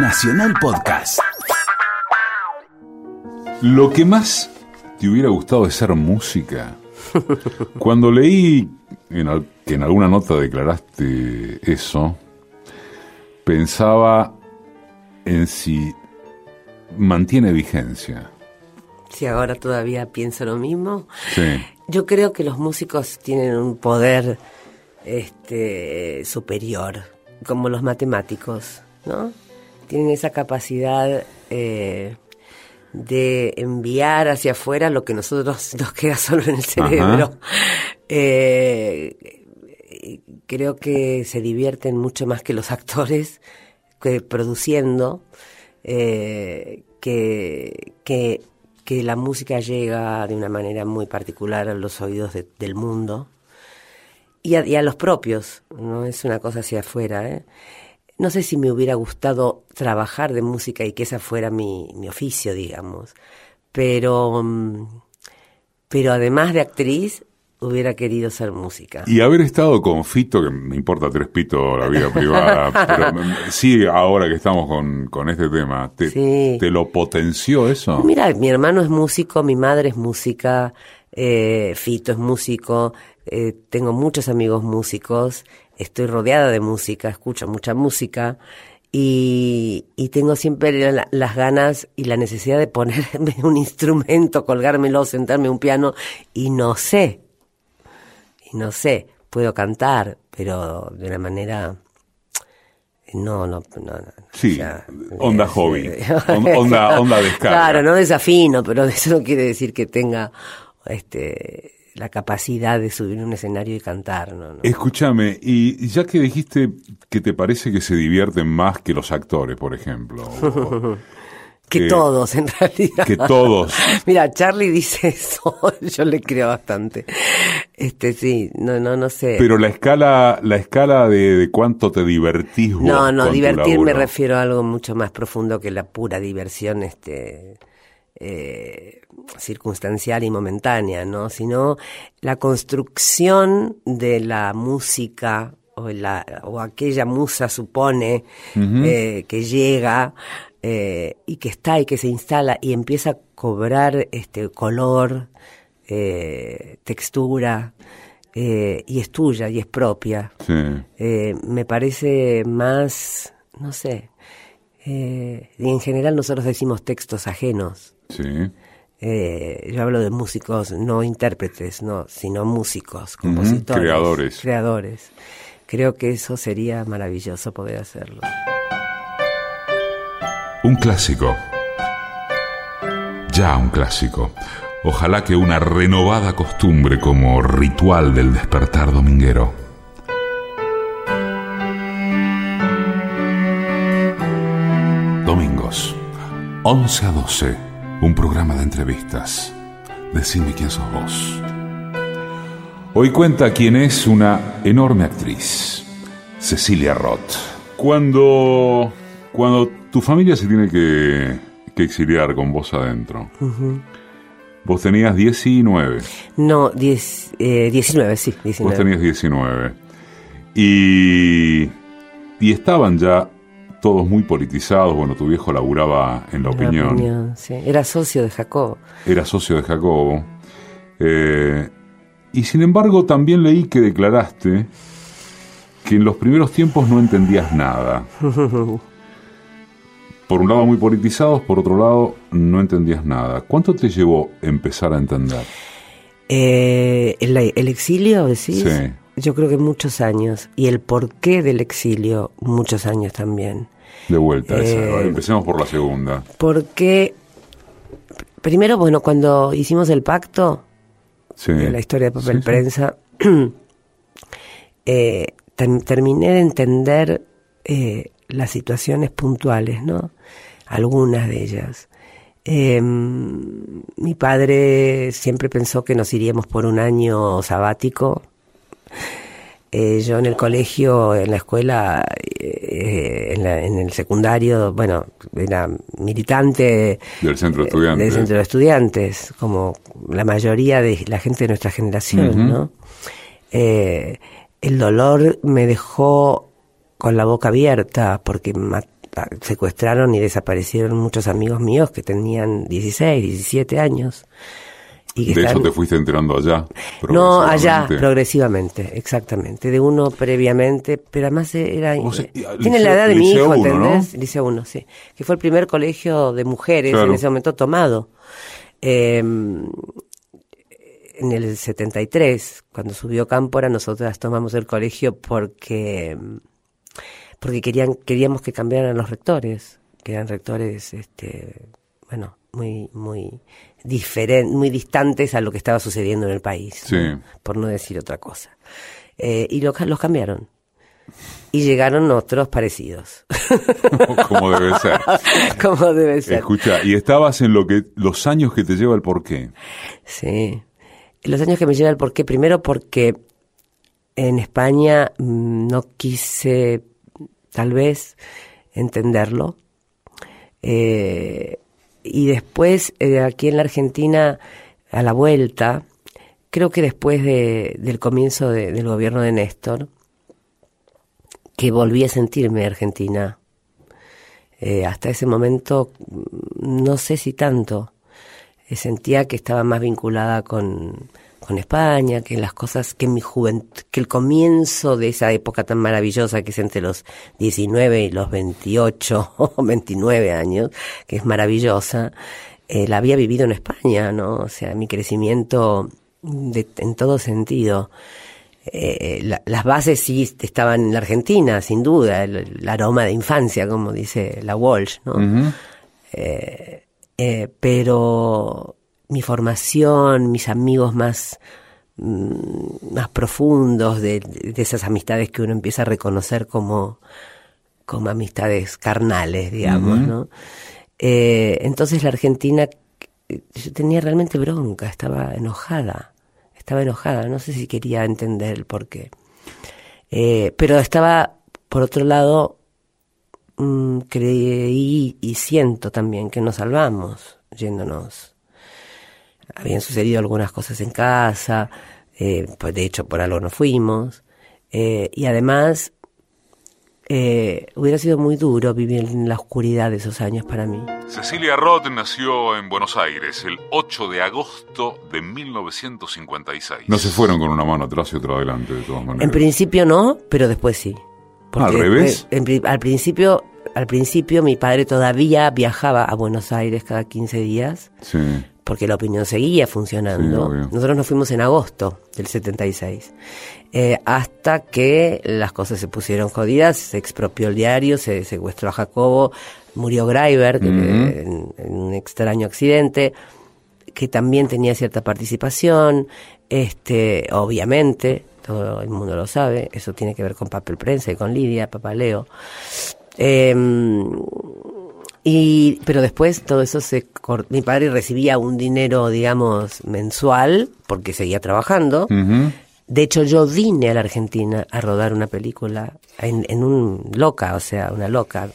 Nacional Podcast. Lo que más te hubiera gustado de ser música. Cuando leí en al- que en alguna nota declaraste eso, pensaba en si mantiene vigencia. Si ahora todavía pienso lo mismo. Sí. Yo creo que los músicos tienen un poder este, superior, como los matemáticos, ¿no? Tienen esa capacidad eh, de enviar hacia afuera lo que nosotros nos queda solo en el cerebro. Eh, creo que se divierten mucho más que los actores que produciendo, eh, que, que, que la música llega de una manera muy particular a los oídos de- del mundo y a, y a los propios, no es una cosa hacia afuera. ¿eh? No sé si me hubiera gustado trabajar de música y que esa fuera mi, mi oficio, digamos, pero, mm, pero además de actriz, hubiera querido ser música. Y haber estado con Fito, que me importa tres pitos la vida privada, pero mm, sí, ahora que estamos con, con este tema, ¿te, Sí. ¿te lo potenció eso? Mira, mi hermano es músico, mi madre es música, eh, Fito es músico, eh, tengo muchos amigos músicos, estoy rodeada de música, escucho mucha música y, y tengo siempre la- las ganas y la necesidad de ponerme un instrumento, colgármelo, sentarme a un piano y no sé, y no sé, puedo cantar, pero de una manera... No, no, no. no, Sí, o sea, onda eh, hobby, on- onda, onda descarga. Claro, no desafino, pero eso no quiere decir que tenga este la capacidad de subir un escenario y cantar, ¿no? no. Escúchame, y ya que dijiste que te parece que se divierten más que los actores, por ejemplo, o que que- todos, en realidad. que todos. Mira, Charlie dice eso, yo le creo bastante. Este, sí, no, no, no sé. Pero la escala, la escala de, de cuánto te divertís vos no, no, divertir me refiero a algo mucho más profundo que la pura diversión, este, eh, circunstancial y momentánea, ¿no? Sino la construcción de la música o, la, o aquella musa supone eh, que llega eh, y que está y que se instala y empieza a cobrar este color, eh, textura eh, y es tuya y es propia Sí. eh, me parece más, no sé, eh, y en general nosotros decimos textos ajenos. Sí. Eh, yo hablo de músicos, no intérpretes, no, sino músicos, compositores, creadores. creadores. Creo que eso sería maravilloso poder hacerlo. Un clásico. Ya un clásico. Ojalá que una renovada costumbre como ritual del despertar dominguero. Domingos, 11 a 12, un programa de entrevistas. Decime quién sos vos. Hoy cuenta quién es una enorme actriz, Cecilia Roth. Cuando, cuando tu familia se tiene que, que exiliar con vos adentro, vos tenías 19, No, diez, eh, 19, sí, vos 19. tenías 19, y, y estaban ya todos muy politizados, bueno, tu viejo laburaba en La La Opinión, opinión, sí. Era socio de Jacob. era socio de Jacobo, eh, y sin embargo también leí que declaraste que en los primeros tiempos no entendías nada. Por un lado muy politizados, por otro lado no entendías nada. ¿Cuánto te llevó empezar a entender? Eh, el, el exilio, decís? Sí. Yo creo que muchos años. Y el porqué del exilio, muchos años también. De vuelta, esa. Eh, empecemos por la segunda. Porque, primero, bueno, cuando hicimos el pacto, Sí. de la historia de papel Sí, sí. prensa, eh, ter- terminé de entender eh, las situaciones puntuales, ¿no? Algunas de ellas. Eh, mi padre siempre pensó que nos iríamos por un año sabático. Eh, yo en el colegio, en la escuela, eh, en, la- en el secundario, bueno, era militante Del centro de eh, estudiantes. del centro de estudiantes, como la mayoría de la gente de nuestra generación. ¿no? Eh, el dolor me dejó con la boca abierta porque secuestraron y desaparecieron muchos amigos míos que tenían 16, 17 años. Y de eso te fuiste enterando allá. No, allá, progresivamente, exactamente. De uno previamente, pero además era... tiene la edad de mi hijo, ¿entendés? Liceo 1, sí. Que fue el primer colegio de mujeres en ese momento tomado. Em, en el 73, cuando subió Cámpora, nosotras tomamos el colegio porque porque querían queríamos que cambiaran los rectores, que eran rectores este bueno, muy muy diferentes, muy distantes a lo que estaba sucediendo en el país, por no decir otra cosa. Eh, y los, los cambiaron. Y llegaron otros parecidos. Como debe ser. Como debe ser. Escucha, y estabas en lo que los años que te lleva el porqué. Sí. Los años que me lleva el porqué, primero porque en España mm, no quise tal vez entenderlo. Eh, y después, eh, aquí en la Argentina, a la vuelta, creo que después de, del comienzo del gobierno de Néstor, que volví a sentirme argentina. Eh, hasta ese momento, no sé si tanto. sentía que estaba más vinculada con, con España, que las cosas, que mi juventud, que el comienzo de esa época tan maravillosa que es entre los 19 y los 28 o 29 años, que es maravillosa, eh, la había vivido en España, ¿no? O sea, mi crecimiento de, en todo sentido. Eh, las bases sí estaban en la Argentina, sin duda, el, aroma de infancia, como dice la Walsh, ¿no? eh, eh, pero mi formación, mis amigos más, mm, más profundos, de, esas amistades que uno empieza a reconocer como, como amistades carnales, digamos, ¿no? Eh, entonces la Argentina, yo tenía realmente bronca, estaba enojada, estaba enojada, no sé si quería entender el por qué. Eh, pero estaba, por otro lado, mm, creí y siento también que nos salvamos yéndonos habían sucedido algunas cosas en casa, eh, pues de hecho por algo no fuimos, eh, y además eh, hubiera sido muy duro vivir en la oscuridad de esos años para mí. Cecilia Roth nació en Buenos Aires el 8 de agosto de 1956. No se fueron con una mano atrás y otra adelante, de todas maneras. En principio no, pero después sí. ¿Al revés? al principio al principio mi padre todavía viajaba a Buenos Aires cada 15 días. Sí porque la opinión seguía funcionando. Nosotros nos fuimos en agosto del 76, eh, hasta que las cosas se pusieron jodidas, se expropió el diario, se secuestró a Jacobo, murió Greiber en, un extraño accidente, que también tenía cierta participación, este, obviamente, todo el mundo lo sabe, eso tiene que ver con papel prensa y con Lidia, Papaleo. Eh, y, pero después todo eso se mi padre recibía un dinero, digamos, mensual, porque seguía trabajando. De hecho, yo vine a la Argentina a rodar una película en, en un loca, o sea, una loca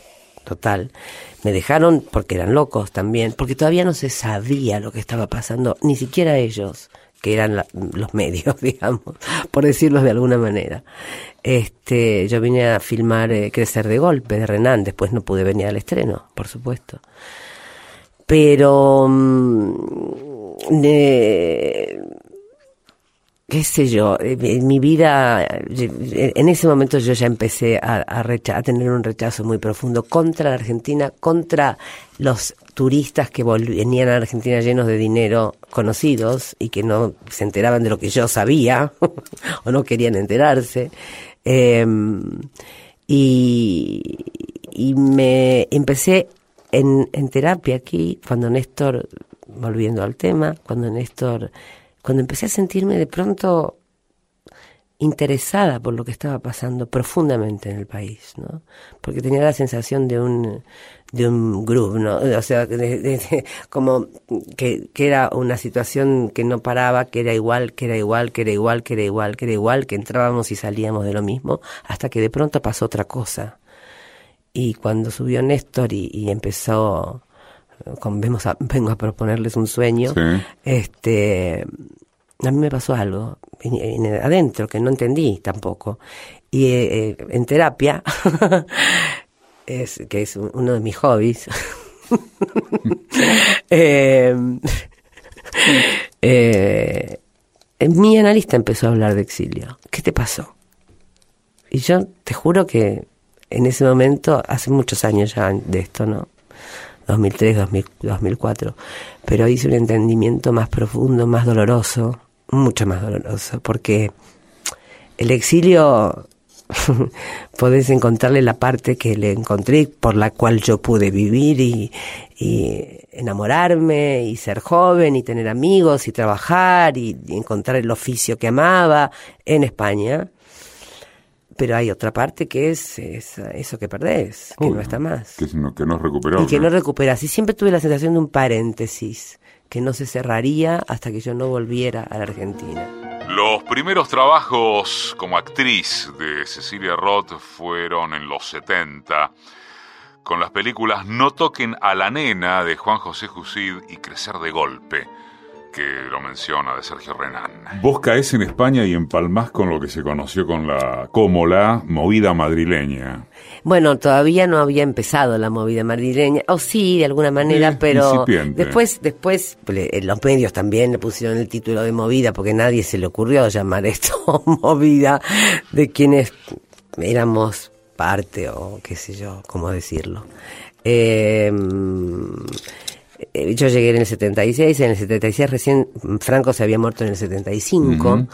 total. Me dejaron porque eran locos también, porque todavía no se sabía lo que estaba pasando, ni siquiera ellos que eran los medios, digamos, por decirlo de alguna manera. Este, yo vine a filmar eh, Crecer de Golpe de Renan, después no pude venir al estreno, por supuesto. Pero, mm, qué sé yo, eh, en mi vida, en ese momento yo ya empecé a, tener un rechazo muy profundo contra la Argentina, contra los turistas que venían a Argentina llenos de dinero conocidos y que no se enteraban de lo que yo sabía o no querían enterarse. Em, y, y, me empecé en, en terapia aquí, cuando Néstor, volviendo al tema, cuando Néstor, cuando empecé a sentirme de pronto interesada por lo que estaba pasando profundamente en el país, ¿no? Porque tenía la sensación de un de un grupo, ¿no? O sea, como que, que, era una situación que no paraba, que era igual, que era igual, que era igual, que era igual, que era igual, que entrábamos y salíamos de lo mismo, hasta que de pronto pasó otra cosa. Y cuando subió Néstor y, empezó, con, vemos a, vengo a proponerles un sueño, este a mí me pasó algo adentro que no entendí tampoco. Y eh, eh, en terapia es, que es uno de mis hobbies. eh, eh, mi analista empezó a hablar de exilio. ¿Qué te pasó? Y yo te juro que en ese momento, hace muchos años ya de esto, ¿no? 2003, 2004, pero hice un entendimiento más profundo, más doloroso, mucho más doloroso, porque el exilio podés encontrarle la parte que le encontré, por la cual yo pude vivir y, enamorarme y ser joven y tener amigos y trabajar y, encontrar el oficio que amaba en España. Pero hay otra parte que es, eso que perdés, que no está más. Que, no, que no recuperás. Y que no recuperas. Y siempre tuve la sensación de un paréntesis que no se cerraría hasta que yo no volviera a la Argentina. Los primeros trabajos como actriz de Cecilia Roth fueron en los 70, con las películas No toquen a la nena de Juan José Jusid y Crecer de golpe que lo menciona de Sergio Renán. Vos caes en España y empalmás con lo que se conoció con la, como la movida madrileña. Bueno, todavía no había empezado la movida madrileña, o sí, de alguna manera, pero después, después los medios también le pusieron el título de movida porque nadie se le ocurrió llamar esto movida de quienes éramos parte o qué sé yo, cómo decirlo. Eh, eh, yo llegué en el 76, en el 76 recién Franco se había muerto en el 75,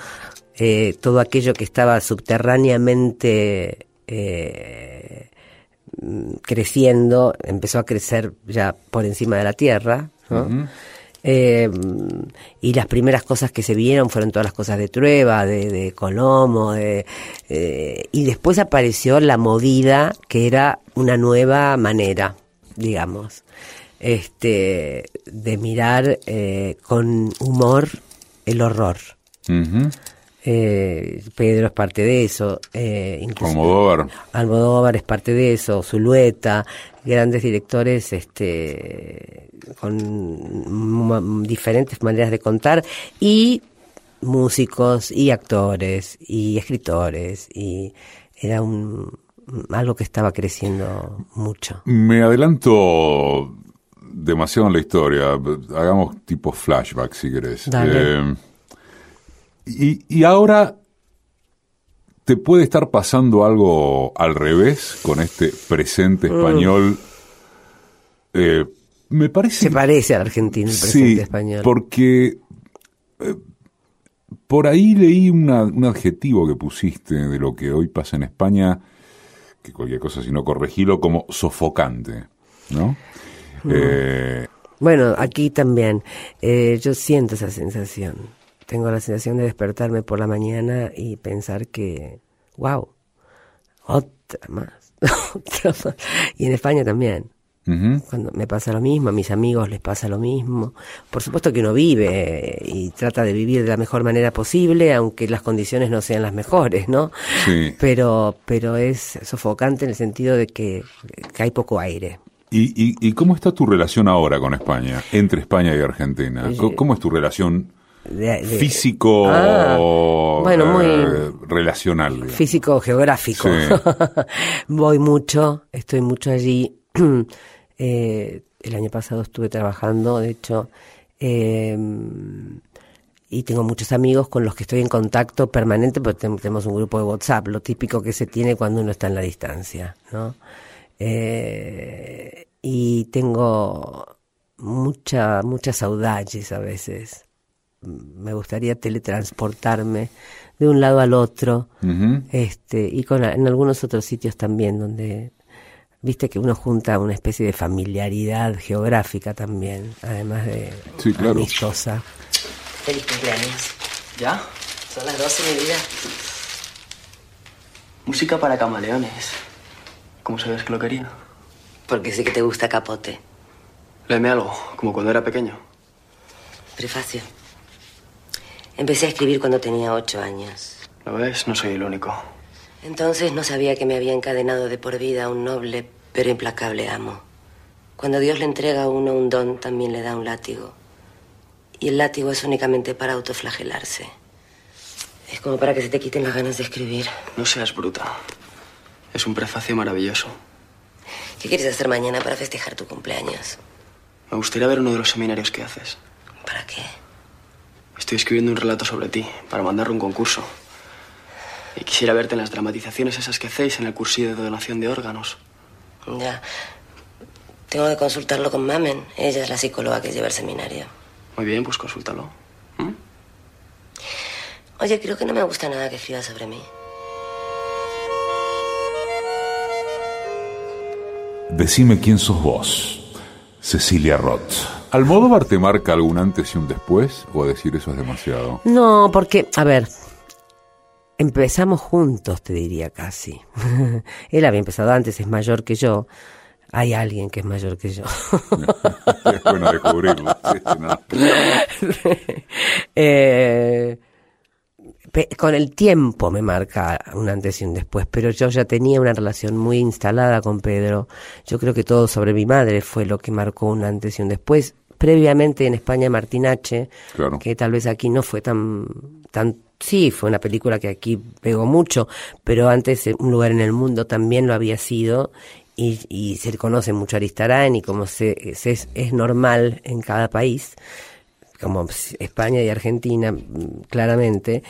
eh, todo aquello que estaba subterráneamente eh, creciendo empezó a crecer ya por encima de la tierra, y las primeras cosas que se vieron fueron todas las cosas de Trueba, de, de Colomo, y después apareció la movida que era una nueva manera, digamos este, de mirar eh, con humor el horror. eh, Pedro es parte de eso. Eh, Almodóvar. Almodóvar es parte de eso. Zulueta, grandes directores este, con diferentes maneras de contar y músicos y actores y escritores y era un algo que estaba creciendo mucho. Me adelanto demasiado en la historia. Hagamos tipo flashback, si querés. Eh, y, ahora te puede estar pasando algo al revés con este presente mm. español. Eh, me parece. Se parece al argentino el presente español. Porque eh, por ahí leí un adjetivo que pusiste de lo que hoy pasa en España, que cualquier cosa si no corregilo, como sofocante, ¿no? Eh, bueno, aquí también. Eh, yo siento esa sensación. Tengo la sensación de despertarme por la mañana y pensar que, wow, otra más, otra más. Y en España también. Cuando me pasa lo mismo, a mis amigos les pasa lo mismo. Por supuesto que uno vive y trata de vivir de la mejor manera posible, aunque las condiciones no sean las mejores, ¿no? Sí. Pero, pero es sofocante en el sentido de que hay poco aire. ¿Y, y, cómo está tu relación ahora con España, entre España y Argentina? ¿Cómo, es tu relación físico ah, bueno, muy eh, relacional? Físico geográfico. Voy mucho, estoy mucho allí. Eh, el año pasado estuve trabajando, de hecho, em, y tengo muchos amigos con los que estoy en contacto permanente, porque tenemos un grupo de WhatsApp, lo típico que se tiene cuando uno está en la distancia, ¿no? Eh, y tengo mucha, muchas saudades a veces. Me gustaría teletransportarme de un lado al otro, este, y con, en algunos otros sitios también donde viste que uno junta una especie de familiaridad geográfica también, además de sí, claro. amistosa. Feliz cumpleaños. ¿Ya? Son las 12, mi vida. Música para camaleones. ¿Cómo sabes que lo quería? Porque sé que te gusta Capote. Léeme algo, como cuando era pequeño. Prefacio. Empecé a escribir cuando tenía ocho años. ¿Lo ves? No soy el único. Entonces no sabía que me había encadenado de por vida a un noble pero implacable amo. Cuando Dios le entrega a uno un don, también le da un látigo. Y el látigo es únicamente para autoflagelarse. Es como para que se te quiten las ganas de escribir. No seas bruta. Es un prefacio maravilloso. ¿Qué quieres hacer mañana para festejar tu cumpleaños? Me gustaría ver uno de los seminarios que haces. ¿Para qué? Estoy escribiendo un relato sobre ti, para mandarlo a un concurso. Y quisiera verte en las dramatizaciones esas que hacéis en el cursillo de donación de órganos. Ya. Tengo que consultarlo con Mamen. Ella es la psicóloga que lleva el seminario. Muy bien, pues consúltalo. ¿Mm? Oye, creo que no me gusta nada que escriba sobre mí. Decime quién sos vos, Cecilia Roth. ¿Almodóvar te marca algún antes y un después? ¿O a decir eso es demasiado? No, porque, a ver, empezamos juntos, te diría casi. Él había empezado antes, es mayor que yo. Hay alguien que es mayor que yo. es bueno descubrirlo. eh, con el tiempo me marca un antes y un después, pero yo ya tenía una relación muy instalada con Pedro. Yo creo que todo sobre mi madre fue lo que marcó un antes y un después. Previamente en España Martín H, que tal vez aquí no fue tan, tan, sí, fue una película que aquí pegó mucho, pero antes Un lugar en el mundo también lo había sido y, y se conoce mucho Aristarán y como se, se es, es normal en cada país, como España y Argentina, claramente,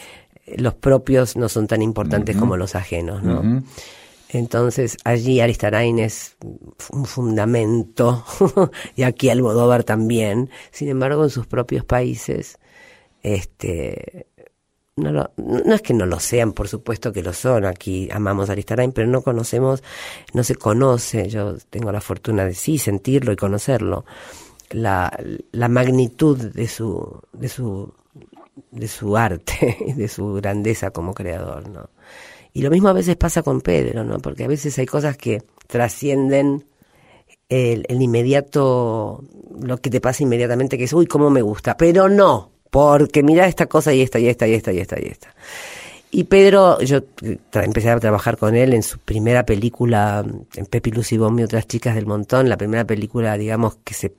los propios no son tan importantes como los ajenos, ¿no? Entonces allí Aristarain es un fundamento y aquí Almodóvar también. Sin embargo, en sus propios países, este, no, no es que no lo sean, por supuesto que lo son. Aquí amamos a Aristarain, pero no conocemos, no se conoce. Yo tengo la fortuna de sí sentirlo y conocerlo. La, la magnitud de su, de su de su arte y de su grandeza como creador, ¿no? Y lo mismo a veces pasa con Pedro, ¿no? Porque a veces hay cosas que trascienden el, el, inmediato, lo que te pasa inmediatamente, que es, uy, cómo me gusta, pero no, porque mira esta cosa y esta y esta y esta y esta y esta. Y Pedro, yo empecé a trabajar con él en su primera película, en Pepi, Lucy Bombi y otras chicas del montón, la primera película, digamos, que se,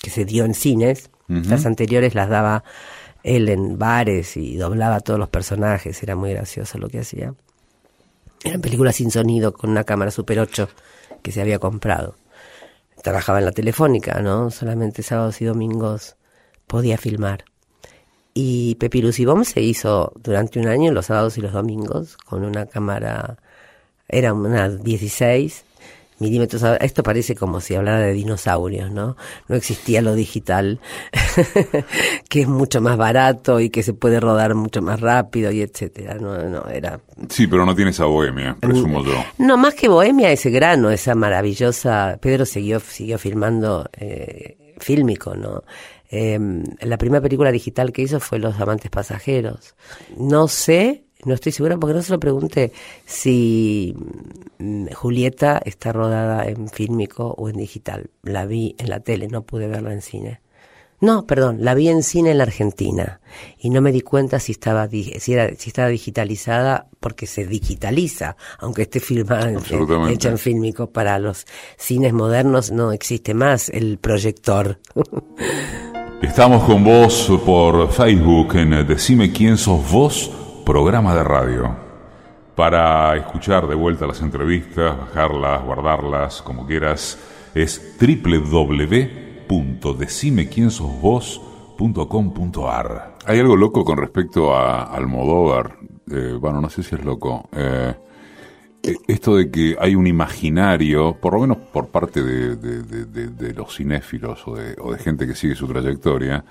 que se dio en cines. Las anteriores las daba él en bares y doblaba a todos los personajes, era muy gracioso lo que hacía. Eran películas sin sonido con una cámara Super 8 que se había comprado. Trabajaba en la telefónica, ¿no? Solamente sábados y domingos podía filmar. Y Pepi Lucibom se hizo durante un año los sábados y los domingos con una cámara, era una 16 milímetros. Esto parece como si hablara de dinosaurios, ¿no? No existía lo digital, que es mucho más barato y que se puede rodar mucho más rápido y etcétera. No, no, era. Sí, pero no tiene esa bohemia, presumo yo. No, más que bohemia, ese grano, esa maravillosa. Pedro siguió, siguió filmando eh, fílmico, ¿no? Eh, la primera película digital que hizo fue Los Amantes Pasajeros. No sé no estoy segura porque no se lo pregunté si mm, Julieta está rodada en fílmico o en digital. La vi en la tele, no pude verla en cine. No, perdón, la vi en cine en la Argentina y no me di cuenta si estaba si era si estaba digitalizada porque se digitaliza, aunque esté filmada en, hecha en fílmico para los cines modernos no existe más el proyector. Estamos con vos por Facebook en Decime quién sos vos programa de radio. Para escuchar de vuelta las entrevistas, bajarlas, guardarlas, como quieras, es www.decimequiensosvos.com.ar. Hay algo loco con respecto a Almodóvar. Eh, bueno, no sé si es loco. Eh, eh, esto de que hay un imaginario, por lo menos por parte de, los cinéfilos o de, o de gente que sigue su trayectoria,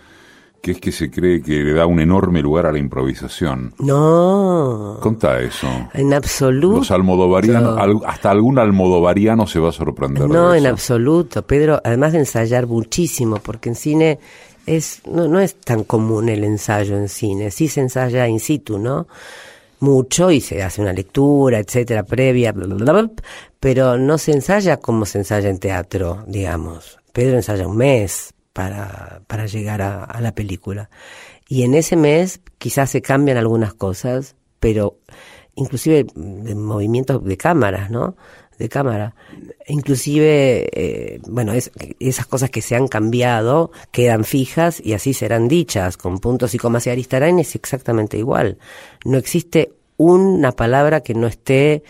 que es que se cree que le da un enorme lugar a la improvisación. No. Contá eso. En absoluto. Los almodovarianos, hasta algún almodovariano se va a sorprender. No, en absoluto. Pedro, además de ensayar muchísimo, porque en cine es no, no es tan común el ensayo en cine. Sí se ensaya in situ, ¿no? Mucho y se hace una lectura, etcétera, previa, bla, bla, bla, pero no se ensaya como se ensaya en teatro, digamos. Pedro ensaya un mes, para, para llegar a, la película. Y en ese mes quizás se cambian algunas cosas, pero inclusive de movimientos de cámaras, ¿no? De cámara. Inclusive, eh, bueno, es, esas cosas que se han cambiado quedan fijas y así serán dichas, con puntos y comas y Aristarán es exactamente igual. No existe una palabra que no esté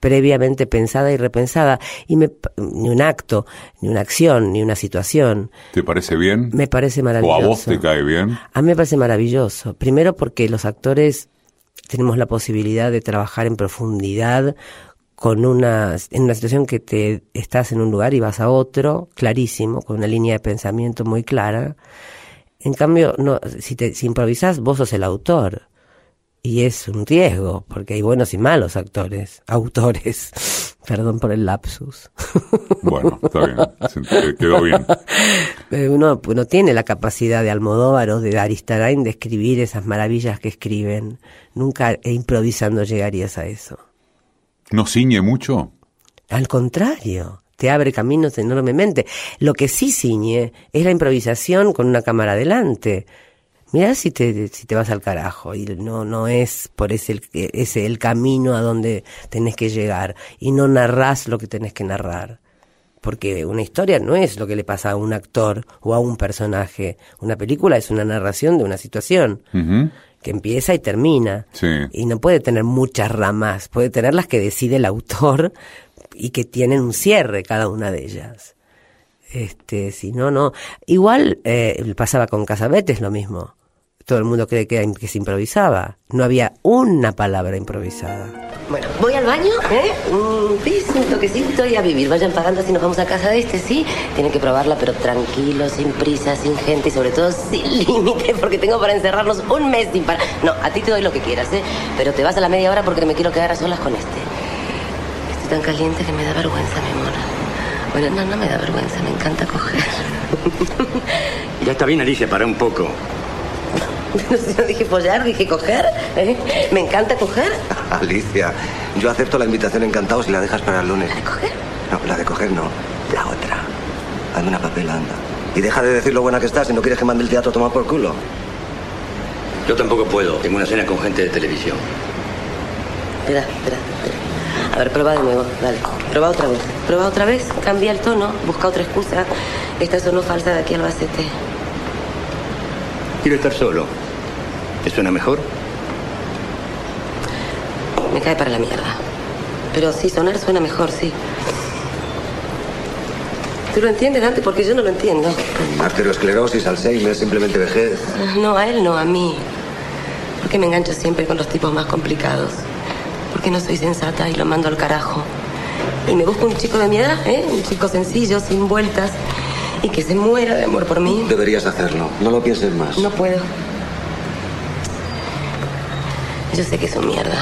previamente pensada y repensada. Y me, ni un acto, ni una acción, ni una situación. ¿Te parece bien? Me parece maravilloso. ¿O a vos te cae bien? A mí me parece maravilloso. Primero porque los actores tenemos la posibilidad de trabajar en profundidad con una, en una situación que te estás en un lugar y vas a otro, clarísimo, con una línea de pensamiento muy clara. En cambio, no, si, te, si improvisas, vos sos el autor. Y es un riesgo, porque hay buenos y malos actores, autores. Perdón por el lapsus. Bueno, está bien, quedó bien. Eh, uno, uno tiene la capacidad de Almodóvar o de Aristarain de escribir esas maravillas que escriben. Nunca improvisando llegarías a eso. ¿No ciñe mucho? Al contrario, te abre caminos enormemente. Lo que sí ciñe es la improvisación con una cámara adelante. Mirá si te, si te vas al carajo y no, no es por ese, ese el camino a donde tenés que llegar y no narrás lo que tenés que narrar. Porque una historia no es lo que le pasa a un actor o a un personaje. Una película es una narración de una situación que empieza y termina. Y no puede tener muchas ramas, puede tener las que decide el autor y que tienen un cierre cada una de ellas. Este, si no, no. Igual eh, pasaba con Casabetes lo mismo. Todo el mundo cree que, que, se improvisaba. No había una palabra improvisada. Bueno, voy al baño, ¿eh? Un pis, un toquecito y a vivir. Vayan pagando así nos vamos a casa de este, ¿sí? Tienen que probarla, pero tranquilo, sin prisa, sin gente y sobre todo sin límite, porque tengo para encerrarnos un mes sin parar. No, a ti te doy lo que quieras, ¿eh? Pero te vas a la media hora porque me quiero quedar a solas con este. Estoy tan caliente que me da vergüenza, mi amor. Bueno, no, no me da vergüenza, me encanta coger. ya está bien, Alicia, para un poco. No dije follar, dije coger. ¿eh? Me encanta coger. Alicia, yo acepto la invitación encantado si la dejas para el lunes. ¿La de coger? No, la de coger no. La otra. Hazme una papel, anda. Y deja de decir lo buena que estás si no quieres que mande el teatro a tomar por culo. Yo tampoco puedo. Tengo una cena con gente de televisión. Espera, espera, espera. A ver, prueba de nuevo. Dale. Prueba otra vez. Prueba otra vez. Cambia el tono. Busca otra excusa. Esta sonó falsa de aquí al Albacete. Quiero estar solo. ¿Te suena mejor? Me cae para la mierda. Pero sí, sonar suena mejor, sí. ¿Tú lo entiendes, Dante? Porque yo no lo entiendo. Arteriosclerosis, Alzheimer, simplemente vejez. No, a él no, a mí. ¿Por qué me engancho siempre con los tipos más complicados? ¿Por qué no soy sensata y lo mando al carajo? Y me busco un chico de mi edad, ¿eh? Un chico sencillo, sin vueltas, y que se muera de amor por mí. Deberías hacerlo. No lo pienses más. No puedo. Yo sé que es un mierda.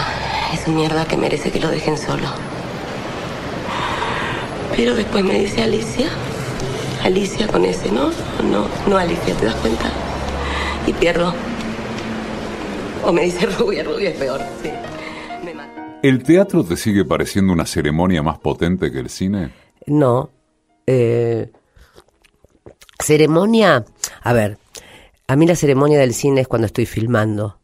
Es un mierda que merece que lo dejen solo. Pero después me dice Alicia. Alicia con ese, ¿no? No, no Alicia, ¿te das cuenta? Y pierdo. O me dice rubia, rubia es peor, sí. Me mata. ¿El teatro te sigue pareciendo una ceremonia más potente que el cine? No. Eh, Ceremonia, a ver, a mí la ceremonia del cine es cuando estoy filmando,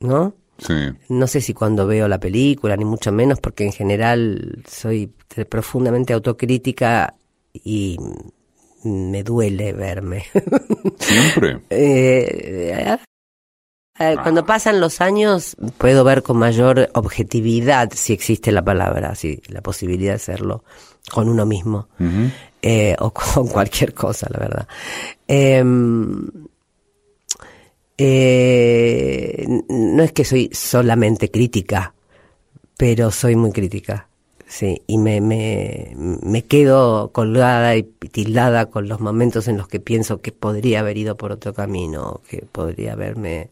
¿no? Sí. No sé si cuando veo la película, ni mucho menos, porque en general soy profundamente autocrítica y me duele verme. ¿Siempre? eh, cuando pasan los años puedo ver con mayor objetividad, si existe la palabra, si la posibilidad de hacerlo, con uno mismo eh, o con cualquier cosa, la verdad. Em, eh, no es que soy solamente crítica, pero soy muy crítica. Sí, y me, me, me quedo colgada y tildada con los momentos en los que pienso que podría haber ido por otro camino, que podría haberme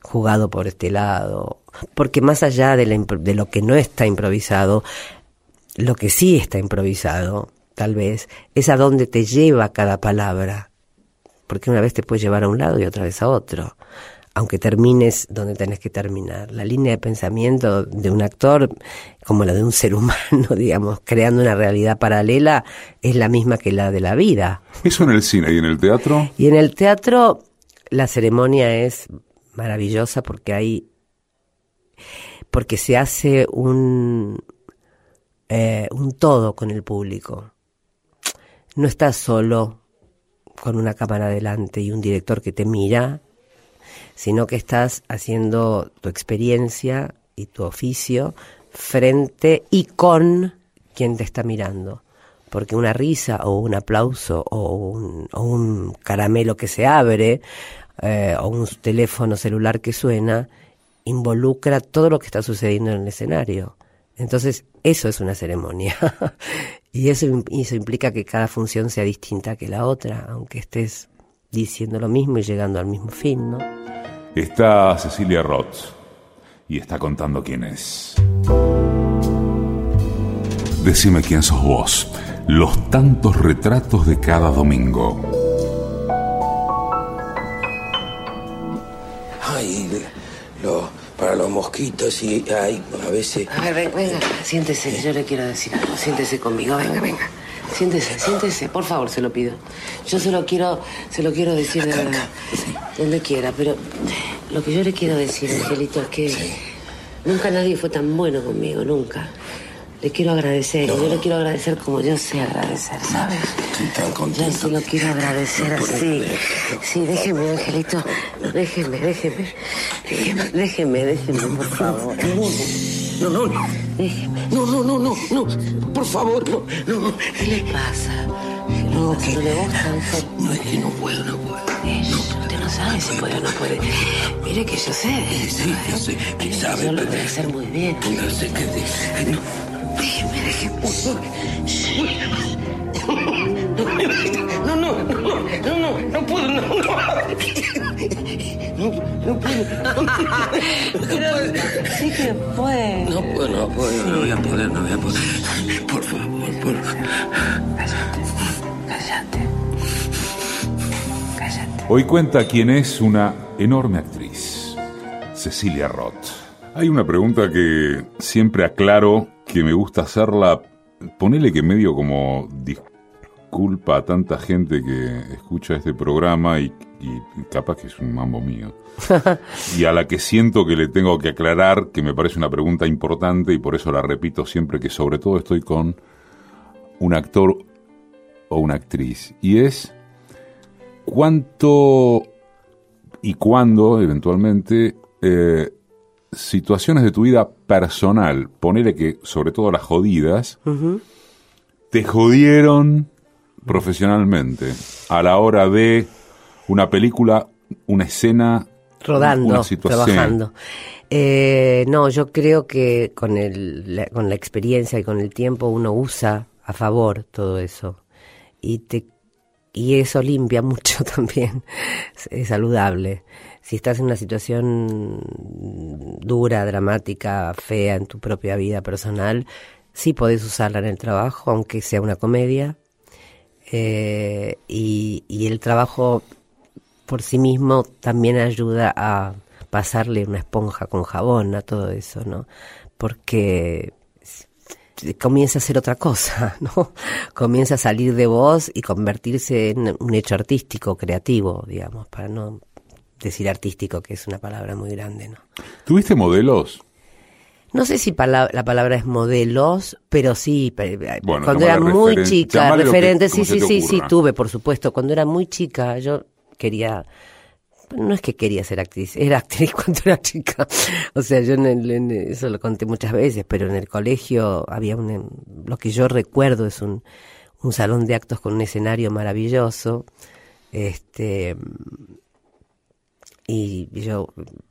jugado por este lado. Porque más allá de, de lo que no está improvisado, lo que sí está improvisado, tal vez, es a dónde te lleva cada palabra. Porque una vez te puede llevar a un lado y otra vez a otro aunque termines donde tenés que terminar. La línea de pensamiento de un actor, como la de un ser humano, digamos, creando una realidad paralela, es la misma que la de la vida. ¿Eso en el cine y en el teatro? Y en el teatro la ceremonia es maravillosa porque hay porque se hace un eh, un todo con el público. No estás solo con una cámara delante y un director que te mira sino que estás haciendo tu experiencia y tu oficio frente y con quien te está mirando. Porque una risa o un aplauso o un, o un caramelo que se abre eh, o un teléfono celular que suena involucra todo lo que está sucediendo en el escenario. Entonces, eso es una ceremonia. y eso, eso implica que cada función sea distinta que la otra, aunque estés diciendo lo mismo y llegando al mismo fin, ¿no? Está Cecilia Roth y está contando quién es. Decime quién sos vos. Los tantos retratos de cada domingo. Ay, lo, para los mosquitos y ay, a veces... A ver, venga, venga, siéntese, yo le quiero decir algo. Siéntese conmigo, venga, venga. Siéntese, siéntese, por favor, se lo pido. Yo se lo quiero, se lo quiero decir de verdad. Donde quiera, pero lo que yo le quiero decir, Angelito, es que nunca nadie fue tan bueno conmigo, nunca. Le quiero agradecer, y yo le quiero agradecer como yo sé agradecer, ¿sabes? Estoy tan Yo contento. se lo quiero agradecer así. Sí, déjeme, Angelito. Déjeme, déjeme. Déjeme, déjeme, déjeme, por favor. No, no, no. Déjeme. No, no, no, no, no. Por favor, no, no, no. ¿Qué le pasa? No, ¿No que- le gusta? No, es que no puedo, no puedo. Eso, usted no sabe si puede o no puede. Mire que yo sé. Sí, yo sé, que sabe, Yo lo voy a hacer muy bien. No sé qué decir. Déjeme, déjeme. No, no, no, no, no, no puedo, no, no. No, puedo. Sí que puede. No puedo, no puedo, no voy a poder, no voy a poder. Por favor, por favor. Cállate. Cállate. Hoy cuenta quién es una enorme actriz, Cecilia Roth. Hay una pregunta que siempre aclaro que me gusta hacerla. Ponele que medio como disculpa a tanta gente que escucha este programa y, y capaz que es un mambo mío. y a la que siento que le tengo que aclarar que me parece una pregunta importante y por eso la repito siempre que sobre todo estoy con un actor o una actriz. Y es cuánto y cuándo, eventualmente, eh, situaciones de tu vida personal, ponele que, sobre todo las jodidas, te jodieron profesionalmente a la hora de una película, una escena, rodando, una situación. trabajando. Eh, no, yo creo que con, el, la, con la experiencia y con el tiempo uno usa a favor todo eso. Y, te, y eso limpia mucho también. Es, saludable. Si estás en una situación dura, dramática, fea en tu propia vida personal, sí podés usarla en el trabajo, aunque sea una comedia. Eh, y, y el trabajo por sí mismo también ayuda a pasarle una esponja con jabón a todo eso, ¿no? Porque comienza a ser otra cosa, ¿no? Comienza a salir de vos y convertirse en un hecho artístico, creativo, digamos, para no decir artístico, que es una palabra muy grande, ¿no? ¿Tuviste modelos? No sé si pala- la palabra es modelos, pero sí, pe- Bueno, cuando era muy chica, referente, sí, sí, sí, sí, tuve, por supuesto. Cuando era muy chica, yo quería, no es que quería ser actriz, era actriz cuando era chica. O sea, yo en el- en- eso lo conté muchas veces, pero en el colegio había un, lo que yo recuerdo es un, un salón de actos con un escenario maravilloso, este, y yo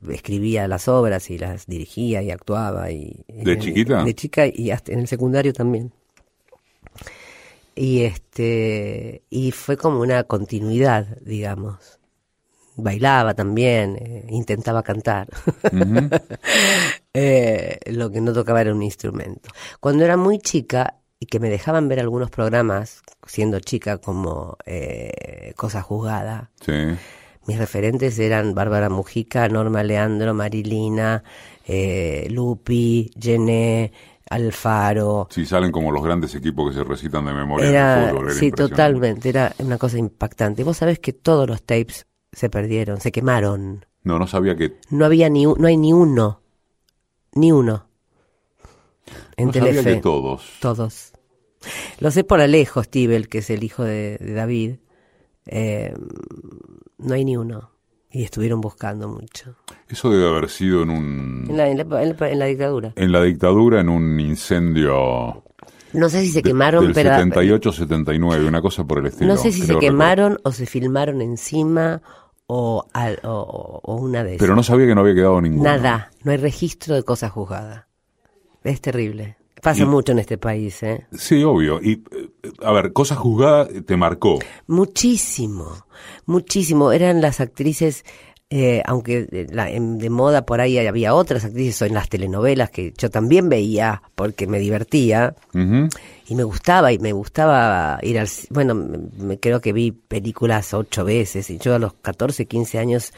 escribía las obras y las dirigía y actuaba y ¿De chiquita? de chica y hasta en el secundario también y este y fue como una continuidad digamos. Bailaba también eh, intentaba cantar. Eh, lo que no tocaba era un instrumento. Cuando era muy chica y que me dejaban ver algunos programas siendo chica como eh, cosa juzgada Sí. mis referentes eran Bárbara Mujica, Norma Leandro, Marilina, eh, Lupi, Jené, Alfaro. Sí, salen como los grandes equipos que se recitan de memoria en el Era, fútbol. era sí, totalmente, era una cosa impactante. Vos sabés que todos los tapes se perdieron, se quemaron. No, no sabía que... No había ni, no hay ni uno, ni uno. En no sabía Telefe. que todos. Todos. Lo sé por Alejo Stivel, que es el hijo de, de David. Eh, no hay ni uno. Y estuvieron buscando mucho. Eso debe haber sido en un... En la, en la- en la- en la dictadura. En la dictadura, en un incendio... No sé si se de- quemaron, del pero... 78-79, una cosa por el estilo. No sé si se quemaron o se filmaron encima o, al- o- o- una de esas. Pero no sabía que no había quedado ninguno. Nada, no hay registro de cosas juzgadas. Es terrible. Pasa Y- mucho en este país, ¿eh? Sí, obvio. Y, eh, a ver, Cosa Juzgada te marcó. Muchísimo, muchísimo. Eran las actrices, eh, aunque de, la- en- de moda por ahí había otras actrices o en las telenovelas que yo también veía porque me divertía y me gustaba y me gustaba ir al bueno me, me creo que vi películas ocho veces y yo a los 14 15 años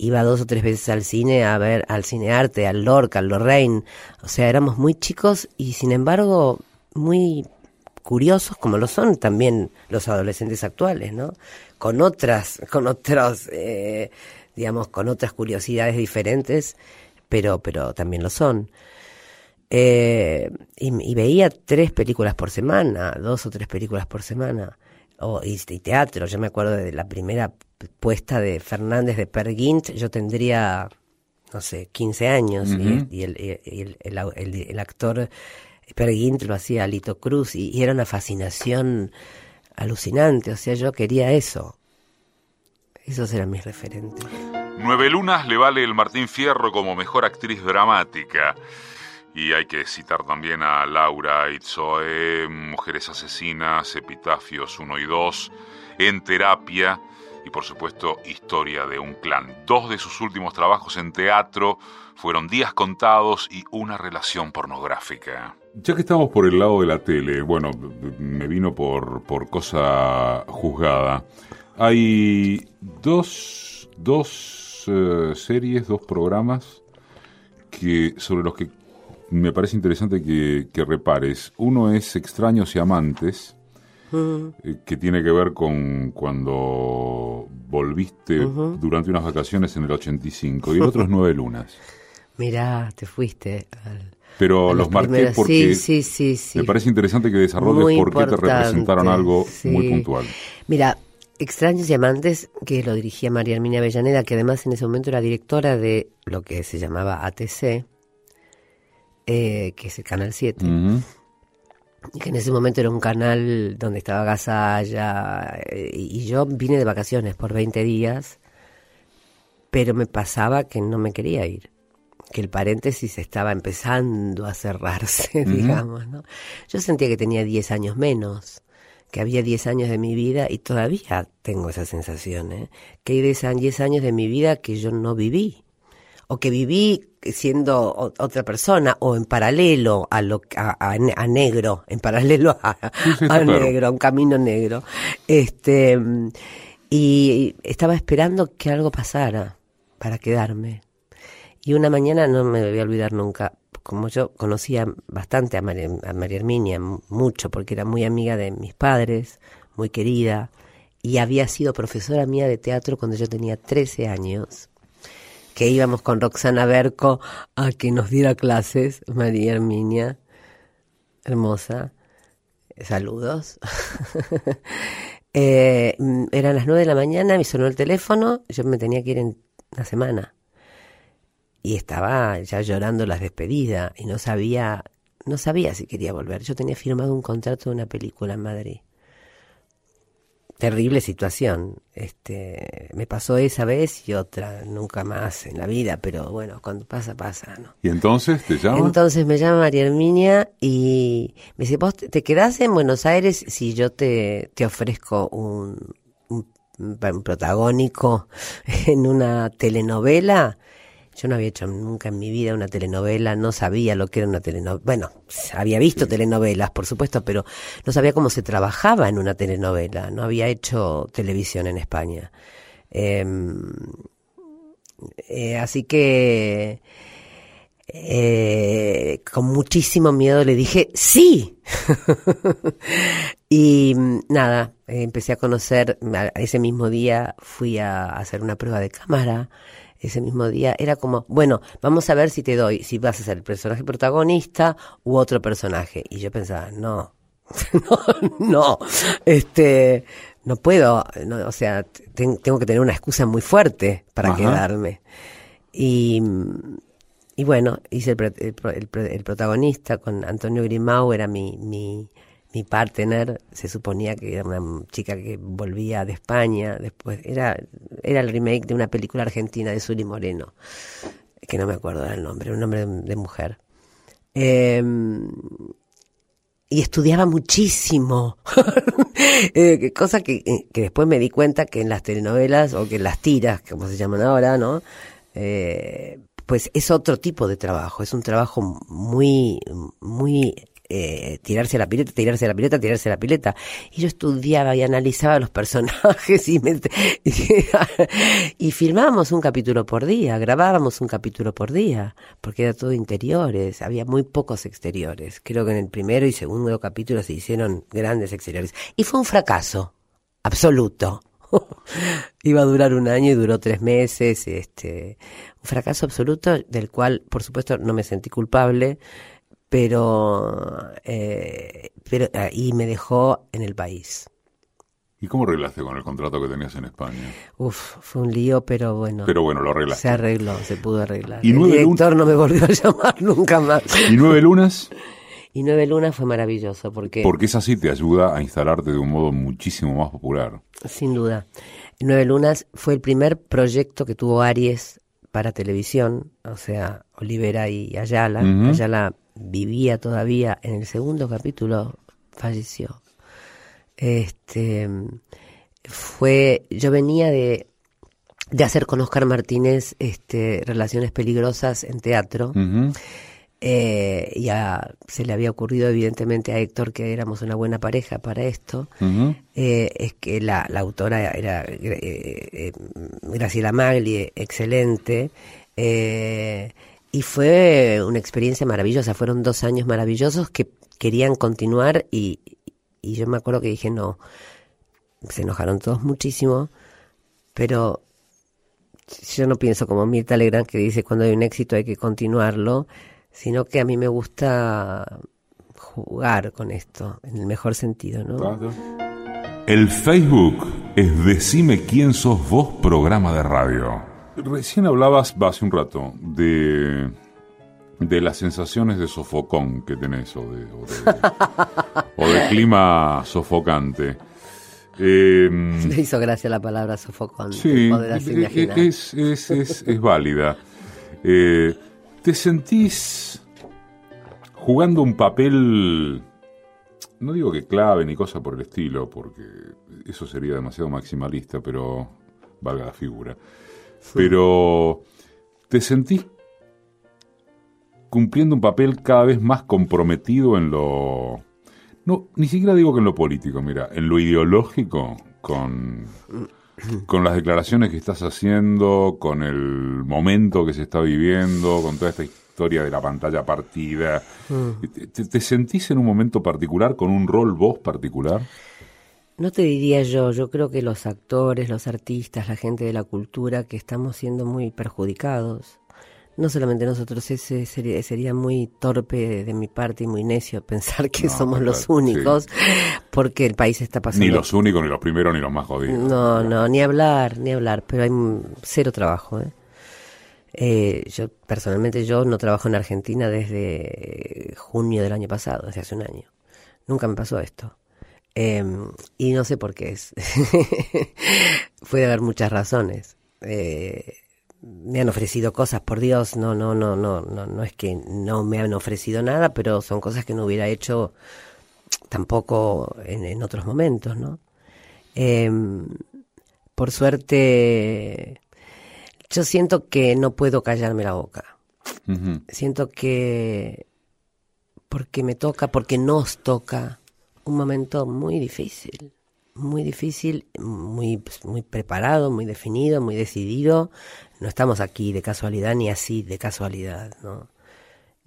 iba dos o tres veces al cine a ver al cinearte al Lorca al Lorraine. O sea éramos muy chicos y sin embargo muy curiosos como lo son también los adolescentes actuales no con otras con otros eh, digamos con otras curiosidades diferentes pero pero también lo son. Eh, y, y veía tres películas por semana, dos o tres películas por semana. O, y, y teatro, yo me acuerdo de la primera puesta de Fernández de Perguint, yo tendría, no sé, 15 años, y- y, el, y el, el, au- el- el actor Perguint lo hacía Lito Cruz, y, y era una fascinación alucinante, o sea, yo quería eso. Esos eran mis referentes. Nueve Lunas le vale el Martín Fierro como mejor actriz dramática. Y hay que citar también a Laura Itzoe, Mujeres Asesinas, Epitafios 1 y 2, En Terapia y por supuesto Historia de un Clan. Dos de sus últimos trabajos en teatro fueron Días Contados y Una Relación Pornográfica. Ya que estamos por el lado de la tele, bueno, me vino por, por cosa juzgada. Hay dos, dos eh, series, dos programas que, sobre los que me parece interesante que, que repares. Uno es Extraños y Amantes, eh, que tiene que ver con cuando volviste durante unas vacaciones en el 85, y el otro es Nueve Lunas. Mirá, te fuiste al... Pero los las marqué porque Sí, sí, sí, me parece interesante que desarrolles Muy por qué te representaron algo muy puntual. Mira, Extraños y Amantes, que lo dirigía María Herminia Avellaneda, que además en ese momento era directora de lo que se llamaba ATC, eh, que es el Canal 7, Ujú. y que en ese momento era un canal donde estaba Gasalla, eh, y yo vine de vacaciones por 20 días, pero me pasaba que no me quería ir que el paréntesis estaba empezando a cerrarse, digamos, ¿no? Yo sentía que tenía 10 años menos, que había 10 años de mi vida y todavía tengo esa sensación, ¿eh? Que hay 10 a- 10 años de mi vida que yo no viví o que viví siendo otra persona o en paralelo a lo a, a ne- a negro, en paralelo a, negro, a un camino negro. Este y estaba esperando que algo pasara para quedarme. Y una mañana no me voy a olvidar nunca, como yo conocía bastante a María, a María Herminia, mucho, porque era muy amiga de mis padres, muy querida, y había sido profesora mía de teatro cuando yo tenía 13 años, que íbamos con Roxana Berco a que nos diera clases, María Herminia, hermosa, saludos. Eh, eran las 9 de la mañana, me sonó el teléfono, yo me tenía que ir en una semana y estaba ya llorando las despedidas y no sabía no sabía si quería volver. Yo tenía firmado un contrato de una película en Madrid. Terrible situación. Este, me pasó esa vez y otra nunca más en la vida, pero bueno, cuando pasa pasa, ¿no? Y entonces te llama. Entonces me llama María Herminia y me dice, ¿vos te- quedás en Buenos Aires si yo te, te ofrezco un, un, un protagónico en una telenovela? Yo no había hecho nunca en mi vida una telenovela, no sabía lo que era una telenovela. Bueno, había visto telenovelas, por supuesto, pero no sabía cómo se trabajaba en una telenovela. No había hecho televisión en España. Em, eh, así que eh, con muchísimo miedo le dije sí. y mm, nada, empecé a conocer, ese mismo día fui a hacer una prueba de cámara. Ese mismo día era como, bueno, vamos a ver si te doy, si vas a ser el personaje protagonista u otro personaje. Y yo pensaba, no, no, no, este, no puedo, no, o sea, ten- tengo que tener una excusa muy fuerte para Ajá. quedarme. Y, y bueno, hice el, el el el protagonista con Antonio Grimau, era mi, mi, mi partner, se suponía que era una chica que volvía de España, después era, era el remake de una película argentina de Suri Moreno, que no me acuerdo del nombre, un nombre de, de mujer. Em, y estudiaba muchísimo. Eh, cosa que, eh, que después me di cuenta que en las telenovelas o que en las tiras, como se llaman ahora, ¿no? Eh, pues es otro tipo de trabajo, es un trabajo muy, muy eh, tirarse la pileta, tirarse la pileta, tirarse la pileta. Y yo estudiaba y analizaba los personajes y, me- y filmábamos un capítulo por día, grabábamos un capítulo por día, porque era todo interiores, había muy pocos exteriores. Creo que en el primero y segundo capítulo se hicieron grandes exteriores. Y fue un fracaso, absoluto. Iba a durar un año y duró tres meses, este, un fracaso absoluto del cual, por supuesto, no me sentí culpable, pero, eh, pero ahí me dejó en el país. ¿Y cómo arreglaste con el contrato que tenías en España? Uf, fue un lío, pero bueno. Pero bueno, lo arreglaste. Se arregló, se pudo arreglar. ¿Y el nueve director no me volvió a llamar nunca más. ¿Y nueve lunas? Y Nueve Lunas fue maravilloso porque, Porque esa sí te ayuda a instalarte de un modo muchísimo más popular. sin duda, Nueve Lunas fue el primer proyecto que tuvo Aries para televisión, o sea, Olivera y Ayala. Ayala vivía todavía en el segundo capítulo, falleció. Este fue, yo venía de, de hacer con Oscar Martínez este, relaciones peligrosas en teatro. Ujú. Eh, ya se le había ocurrido evidentemente a Héctor que éramos una buena pareja para esto. Eh, es que la, la autora era eh, eh, Graciela Magli, excelente. eh, y fue una experiencia maravillosa. Fueron dos años maravillosos que querían continuar y, y yo me acuerdo que dije no. Se enojaron todos muchísimo, pero yo no pienso como Mirta Legrand que dice cuando hay un éxito hay que continuarlo, sino que a mí me gusta jugar con esto, en el mejor sentido, ¿no? El Facebook es Decime quién sos vos, programa de radio. Recién hablabas, hace un rato, de, de las sensaciones de sofocón que tenés, o de, o de, o de clima sofocante. Eh, Me hizo gracia la palabra sofocón. Sí, es, es, es, es válida. Eh, ¿Te sentís jugando un papel, no digo que clave ni cosa por el estilo, porque eso sería demasiado maximalista, pero valga la figura. Pero ¿te sentís cumpliendo un papel cada vez más comprometido en lo... No, ni siquiera digo que en lo político, mira, en lo ideológico, con, con las declaraciones que estás haciendo, con el momento que se está viviendo, con toda esta historia de la pantalla partida. ¿Te, te- te sentís en un momento particular, con un rol vos particular? No te diría yo, yo creo que los actores, los artistas, la gente de la cultura, que estamos siendo muy perjudicados. No solamente nosotros, ese sería, sería muy torpe de mi parte y muy necio pensar que No, somos claro, los únicos, porque el país está pasando. Ni los únicos, ni los primeros, ni los más jodidos. No, no, ni hablar, ni hablar, pero hay cero trabajo. ¿eh? Eh, yo, personalmente, yo no trabajo en Argentina desde junio del año pasado, desde hace un año. Nunca me pasó esto. Eh, y no sé por qué es. Puede haber muchas razones. Eh, me han ofrecido cosas, por Dios, no, no, no, no, no, no es que no me han ofrecido nada, pero son cosas que no hubiera hecho tampoco en, en otros momentos, ¿no? Eh, por suerte, yo siento que no puedo callarme la boca. Siento que porque me toca, porque nos toca un momento muy difícil, muy difícil, muy, pues, muy preparado, muy definido, muy decidido. No estamos aquí de casualidad ni así de casualidad, ¿no?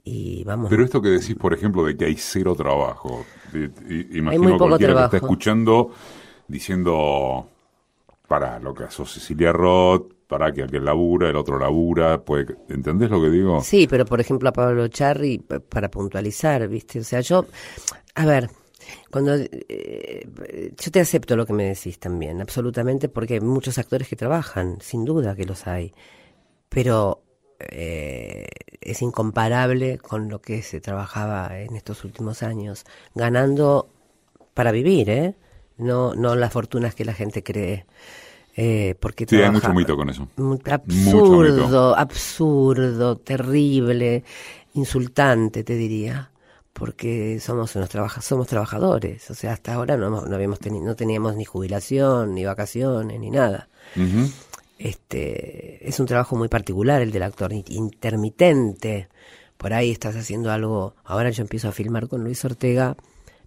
Y vamos. Pero esto que decís, por ejemplo, de que hay cero trabajo, i- imagino muy poco cualquiera que está escuchando diciendo, para lo que hace Cecilia Roth, para que aquel labura, el otro labura, puede, ¿entendés lo que digo? Sí, pero por ejemplo a Pablo Charri, para puntualizar, ¿viste? O sea, yo, a ver, Cuando eh, yo te acepto lo que me decís también, absolutamente, porque hay muchos actores que trabajan, sin duda que los hay, pero eh, es incomparable con lo que se trabajaba en estos últimos años, ganando para vivir, ¿eh? No, no las fortunas que la gente cree. Eh, porque sí, hay mucho mito con eso. Absurdo, absurdo, terrible, insultante, te diría porque somos unos somos trabajadores, o sea, hasta ahora no, no habíamos tenido, no teníamos ni jubilación, ni vacaciones, ni nada. Este es un trabajo muy particular el del actor intermitente. Por ahí estás haciendo algo. Ahora yo empiezo a filmar con Luis Ortega,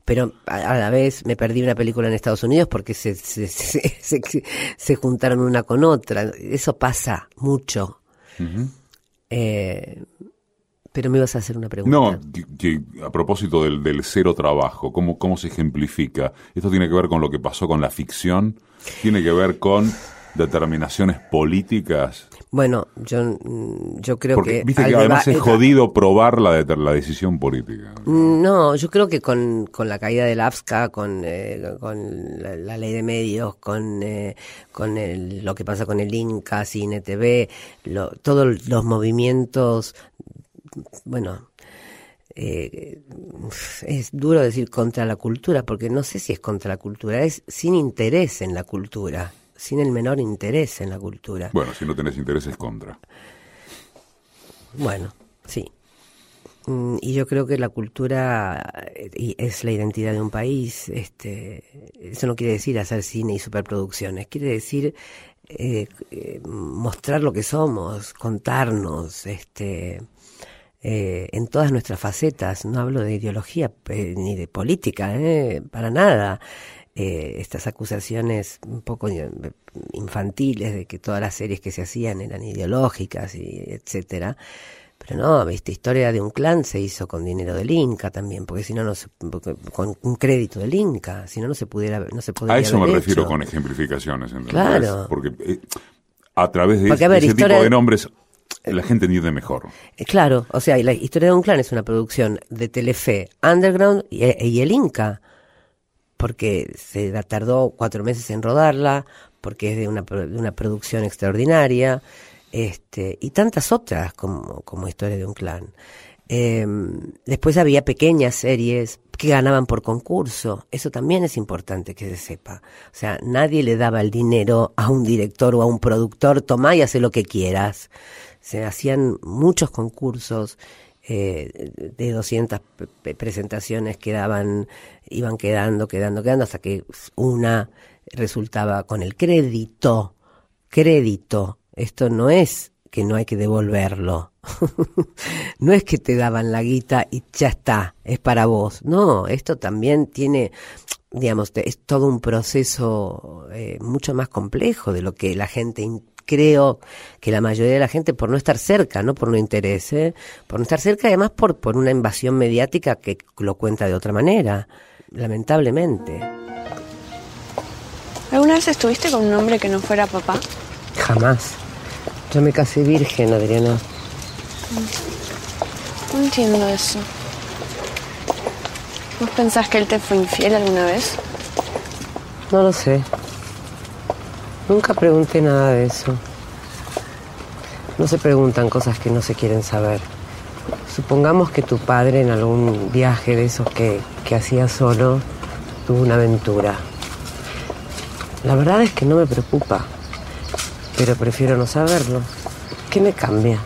pero a, la vez me perdí una película en Estados Unidos porque se, se, se, se juntaron una con otra. Eso pasa mucho. eh, pero me ibas a hacer una pregunta. No, que, a propósito del, del, cero trabajo, ¿cómo, ¿cómo se ejemplifica? ¿Esto tiene que ver con lo que pasó con la ficción? ¿Tiene que ver con determinaciones políticas? Bueno, yo, yo creo Porque, que... Viste que además es jodido probar la, la decisión política. No, yo creo que con, con la caída del AFSCA, con, eh, con la, la, ley de medios, con, eh, con el, lo que pasa con el Inca, Cine TV, lo, todos los movimientos bueno, eh, es duro decir contra la cultura, porque no sé si es contra la cultura, es sin interés en la cultura, sin el menor interés en la cultura. Bueno, si no tenés interés es contra. Bueno, sí. Mm, y yo creo que la cultura es la identidad de un país. Este, eso no quiere decir hacer cine y superproducciones, quiere decir eh, eh, mostrar lo que somos, contarnos, este, eh, en todas nuestras facetas. No hablo de ideología eh, ni de política, eh, para nada. Eh, estas acusaciones un poco infantiles de que todas las series que se hacían eran ideológicas y etcétera. Pero no, viste, historia de un clan se hizo con dinero del Inca también, porque si no, no se, con un crédito del Inca, si no, no se pudiera, no se podría A eso me hecho. refiero con ejemplificaciones. ¿entendés? Claro. Porque eh, a través de Porque, ese, a ver, ese historia- tipo de nombres la gente entiende mejor. Eh, Claro, o sea, la historia de un clan es una producción de Telefe, Underground y, y el Inca, porque se tardó cuatro meses en rodarla, porque es de una, de una producción extraordinaria, este, y tantas otras como, como historia de un clan. Eh, después había pequeñas series que ganaban por concurso. Eso también es importante que se sepa. O sea, nadie le daba el dinero a un director o a un productor, tomá y hace lo que quieras. Se hacían muchos concursos eh, de 200 pe- pe- presentaciones quedaban, iban quedando, quedando, quedando, hasta que una resultaba con el crédito. Crédito. Esto no es que no hay que devolverlo. no es que te daban la guita y ya está, es para vos. No, esto también tiene, digamos, es todo un proceso eh, mucho más complejo de lo que la gente creo que la mayoría de la gente por no estar cerca, no por no interés, ¿eh? por no estar cerca, además por, por una invasión mediática que lo cuenta de otra manera, lamentablemente. ¿Alguna vez estuviste con un hombre que no fuera papá? Jamás. Yo me casé virgen, Adriana. No entiendo eso. ¿Vos pensás que él te fue infiel alguna vez? No lo sé. Nunca pregunté nada de eso. No se preguntan cosas que no se quieren saber. Supongamos que tu padre en algún viaje de esos que, que hacía solo tuvo una aventura. La verdad es que no me preocupa, pero prefiero no saberlo. ¿Qué me cambia?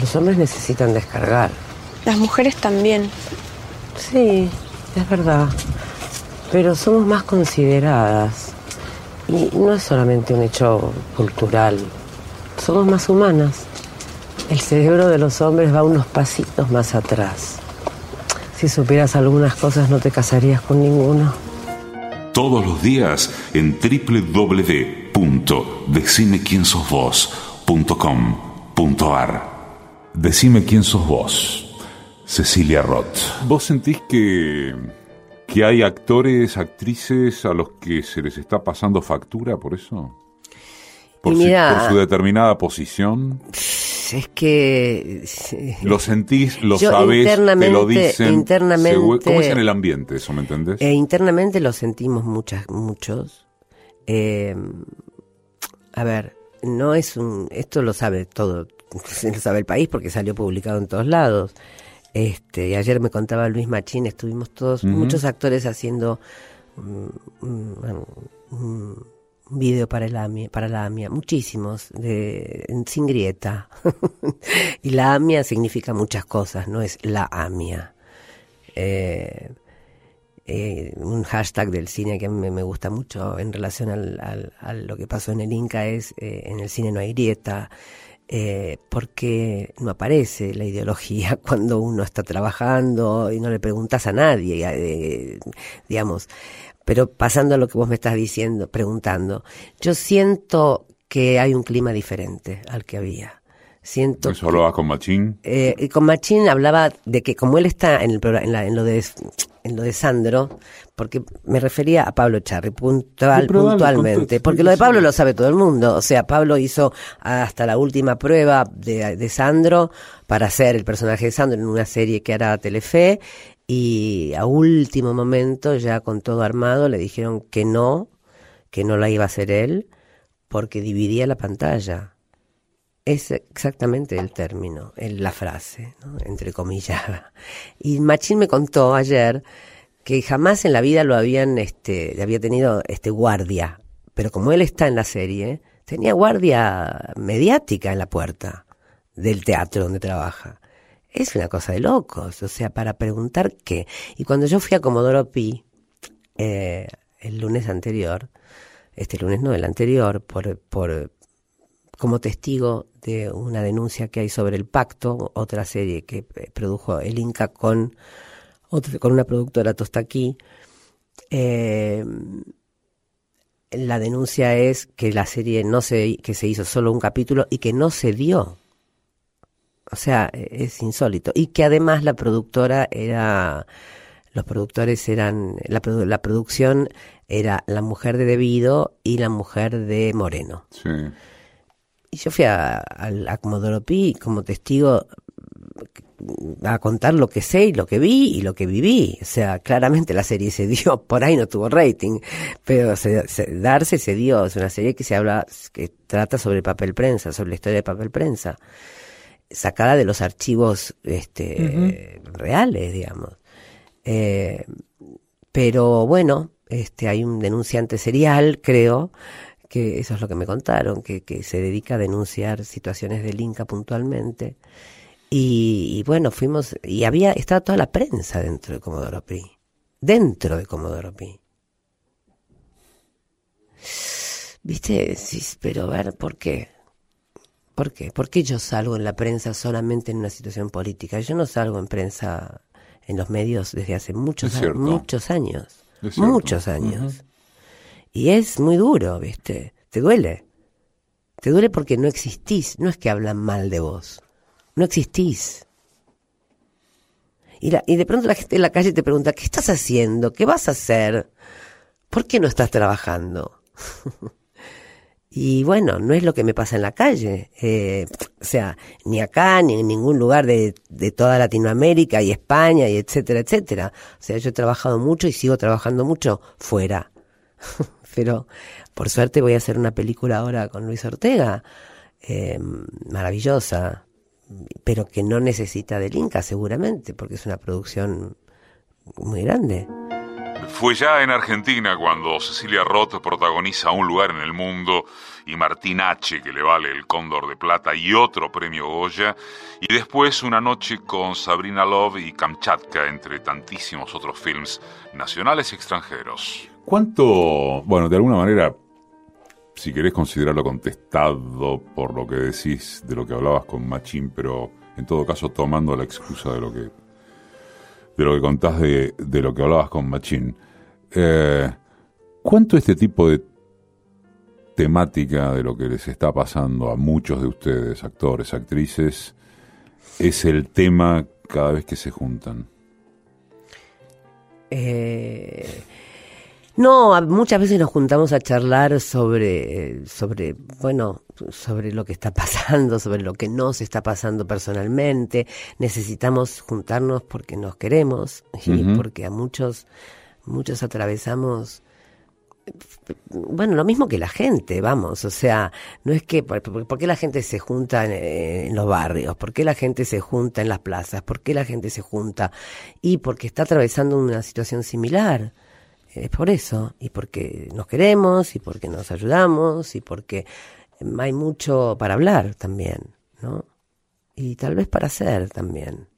Los hombres necesitan descargar. Las mujeres también. Sí, es verdad. Pero somos más consideradas. Y no es solamente un hecho cultural. Somos más humanas. El cerebro de los hombres va unos pasitos más atrás. Si supieras algunas cosas no te casarías con ninguno. Todos los días en www.decimequiensosvos.com.ar Decime quién sos vos, Cecilia Roth. ¿Vos sentís que, que hay actores, actrices a los que se les está pasando factura por eso? ¿Por, su- por su determinada posición? es que... Lo sentís, lo sabés, te lo dicen. internamente- ¿Cómo es en el ambiente eso, me entendés? Eh, internamente lo sentimos muchas, muchos. Eh, a ver, no es un, esto lo sabe todo, lo sabe el país porque salió publicado en todos lados. Este, y ayer me contaba Luis Machín, estuvimos todos, muchos actores haciendo mm, mm, un video para el AMIA, para la AMIA, muchísimos, de, en- sin grieta. y la AMIA significa muchas cosas, no es la AMIA. Eh, eh, un hashtag del cine que a mí me, me gusta mucho en relación al, al- a lo que pasó en el Inca es eh, en el cine no hay grieta, eh, porque no aparece la ideología cuando uno está trabajando y no le preguntas a nadie, eh, digamos. Pero pasando a lo que vos me estás diciendo, preguntando, yo siento que hay un clima diferente al que había. Siento Eso hablabas con Machín. eh, y con Machín hablaba de que como él está en, el, en, la- en lo de en lo de Sandro, porque me refería a Pablo Charri puntual, puntualmente, contexto, porque lo de. Pablo lo sabe todo el mundo, o sea, Pablo hizo hasta la última prueba de, de Sandro para hacer el personaje de Sandro en una serie que hará Telefe y a último momento, ya con todo armado, le dijeron que no, que no la iba a hacer él, porque dividía la pantalla. Es exactamente el término, el- la frase, ¿no? entre comillas. Y Machín me contó ayer que jamás en la vida lo habían, este, había tenido este guardia, pero como él está en la serie, tenía guardia mediática en la puerta del teatro donde trabaja. Es una cosa de locos, o sea, para preguntar qué. Y cuando yo fui a Comodoro Pi, eh, el lunes anterior, este lunes no, el anterior, por, por, como testigo de una denuncia que hay sobre el pacto, otra serie que eh, produjo el Inca con, otra- con una productora Tostaquí. Eh, la denuncia es que la serie no se, que se hizo solo un capítulo y que no se dio. O sea, eh, es insólito. Y que además la productora era, los productores eran, la, produ- la producción era la mujer de Debido y la mujer de Moreno. Sí. Y yo fui a, a, a Comodoro Pi como testigo a contar lo que sé y lo que vi y lo que viví. O sea, claramente la serie se dio, por ahí no tuvo rating, pero se, se- darse se dio. Es una serie que se habla, que trata sobre papel prensa, sobre la historia de papel prensa, sacada de los archivos este, reales, digamos. Eh, pero bueno, este, hay un denunciante serial, creo, que eso es lo que me contaron, que, que se dedica a denunciar situaciones del Inca puntualmente. Y, y bueno, fuimos, y había, estaba toda la prensa dentro de Comodoro Pi. Dentro de Comodoro Pi. ¿Viste? Sí, pero a ver, ¿por qué? ¿Por qué? ¿Por qué yo salgo en la prensa solamente en una situación política? Yo no salgo en prensa en los medios desde hace muchos, Es a- cierto. muchos años. Muchos años. Y es muy duro, ¿viste? Te duele. Te duele porque no existís. No es que hablan mal de vos. No existís. Y, la- y de pronto la gente en la calle te pregunta, ¿qué estás haciendo? ¿Qué vas a hacer? ¿Por qué no estás trabajando? y bueno, no es lo que me pasa en la calle. Eh, o sea, ni acá, ni en ningún lugar de, de toda Latinoamérica y España y etcétera, etcétera. O sea, yo he trabajado mucho y sigo trabajando mucho fuera. Pero por suerte voy a hacer una película ahora con Luis Ortega, eh, maravillosa, pero que no necesita del Inca seguramente, porque es una producción muy grande. Fue ya en Argentina cuando Cecilia Roth protagoniza Un lugar en el mundo y Martín H., que le vale el Cóndor de Plata y otro premio Goya, y después Una noche con Sabrina Love y Kamchatka, entre tantísimos otros films nacionales y extranjeros. ¿Cuánto, bueno, de alguna manera, si querés considerarlo contestado por lo que decís de lo que hablabas con Machín, pero en todo caso tomando la excusa de lo que de lo que contás de, de lo que hablabas con Machín. Eh, ¿Cuánto este tipo de temática de lo que les está pasando a muchos de ustedes, actores, actrices, es el tema cada vez que se juntan? Eh, No, muchas veces nos juntamos a charlar sobre, sobre, bueno, sobre lo que está pasando, sobre lo que nos está pasando personalmente. Necesitamos juntarnos porque nos queremos y porque a muchos, muchos atravesamos bueno, lo mismo que la gente, vamos, o sea, no es que, ¿por, por- por qué la gente se junta en, en los barrios? ¿Por qué la gente se junta en las plazas? ¿Por qué la gente se junta? Y porque está atravesando una situación similar. Es por eso, y porque nos queremos, y porque nos ayudamos, y porque hay mucho para hablar también, ¿no? Y tal vez para hacer también.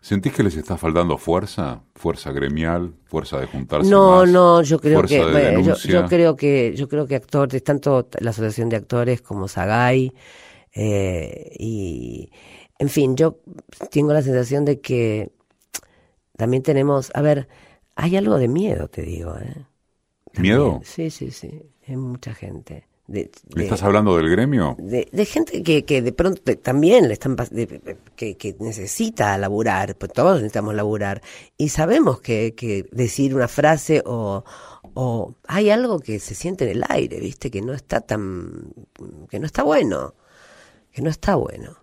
¿Sentís que les está faltando fuerza? ¿Fuerza gremial? ¿Fuerza de juntarse No, más? no, yo creo que de yo, yo creo que yo creo que actores, tanto la asociación de actores como Sagay eh, y en fin, yo tengo la sensación de que también tenemos, a ver, hay algo de miedo, te digo, ¿eh? ¿Miedo? Sí, sí, sí, en mucha gente. De, ¿Me de- estás hablando del gremio? de, de gente que, que de pronto también le están que, que necesita laburar, pues todos necesitamos laburar y sabemos que, que decir una frase o, o hay algo que se siente en el aire, viste, que no está tan, que no está bueno, que no está bueno.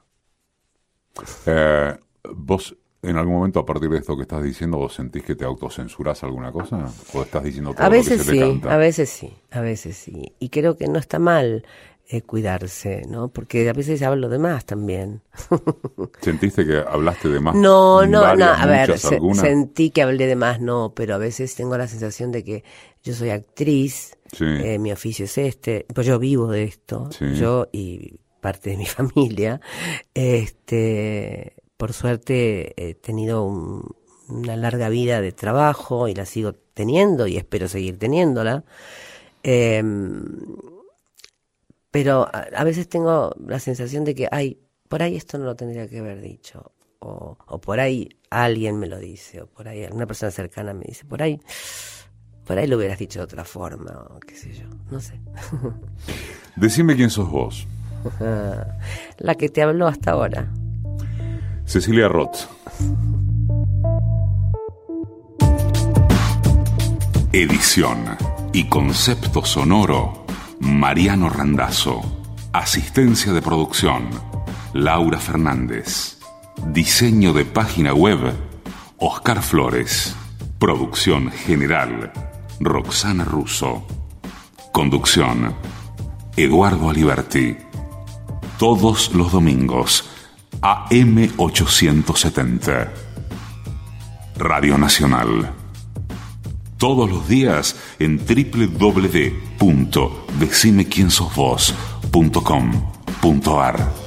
Eh, ¿Vos en algún momento a partir de esto que estás diciendo vos sentís que te autocensurás alguna cosa? ¿O estás diciendo todo A lo que veces se te sí, canta? a veces sí, a veces sí. Y creo que no está mal eh, cuidarse, ¿no? Porque a veces se habla de más también. ¿Sentiste que hablaste de más? No, no, varias, no, a ver, se- sentí que hablé de más, no, pero a veces tengo la sensación de que yo soy actriz, Sí. eh, mi oficio es este, pues yo vivo de esto, Sí. yo y parte de mi familia, este, por suerte he tenido un- una larga vida de trabajo y la sigo teniendo y espero seguir teniéndola. Em, pero a, a veces tengo la sensación de que, ay, por ahí esto no lo tendría que haber dicho. O, o por ahí alguien me lo dice, o por ahí alguna persona cercana me dice, por ahí, por ahí lo hubieras dicho de otra forma, o qué sé yo, no sé. Decime quién sos vos. La que te habló hasta ahora. Cecilia Roth. Edición y concepto sonoro, Mariano Randazzo. Asistencia de producción, Laura Fernández. Diseño de página web, Oscar Flores. Producción general, Roxana Russo. Conducción, Eduardo Aliberti. Todos los domingos, AM870. Radio Nacional. Todos los días en www.decimequiensosvos.com.ar.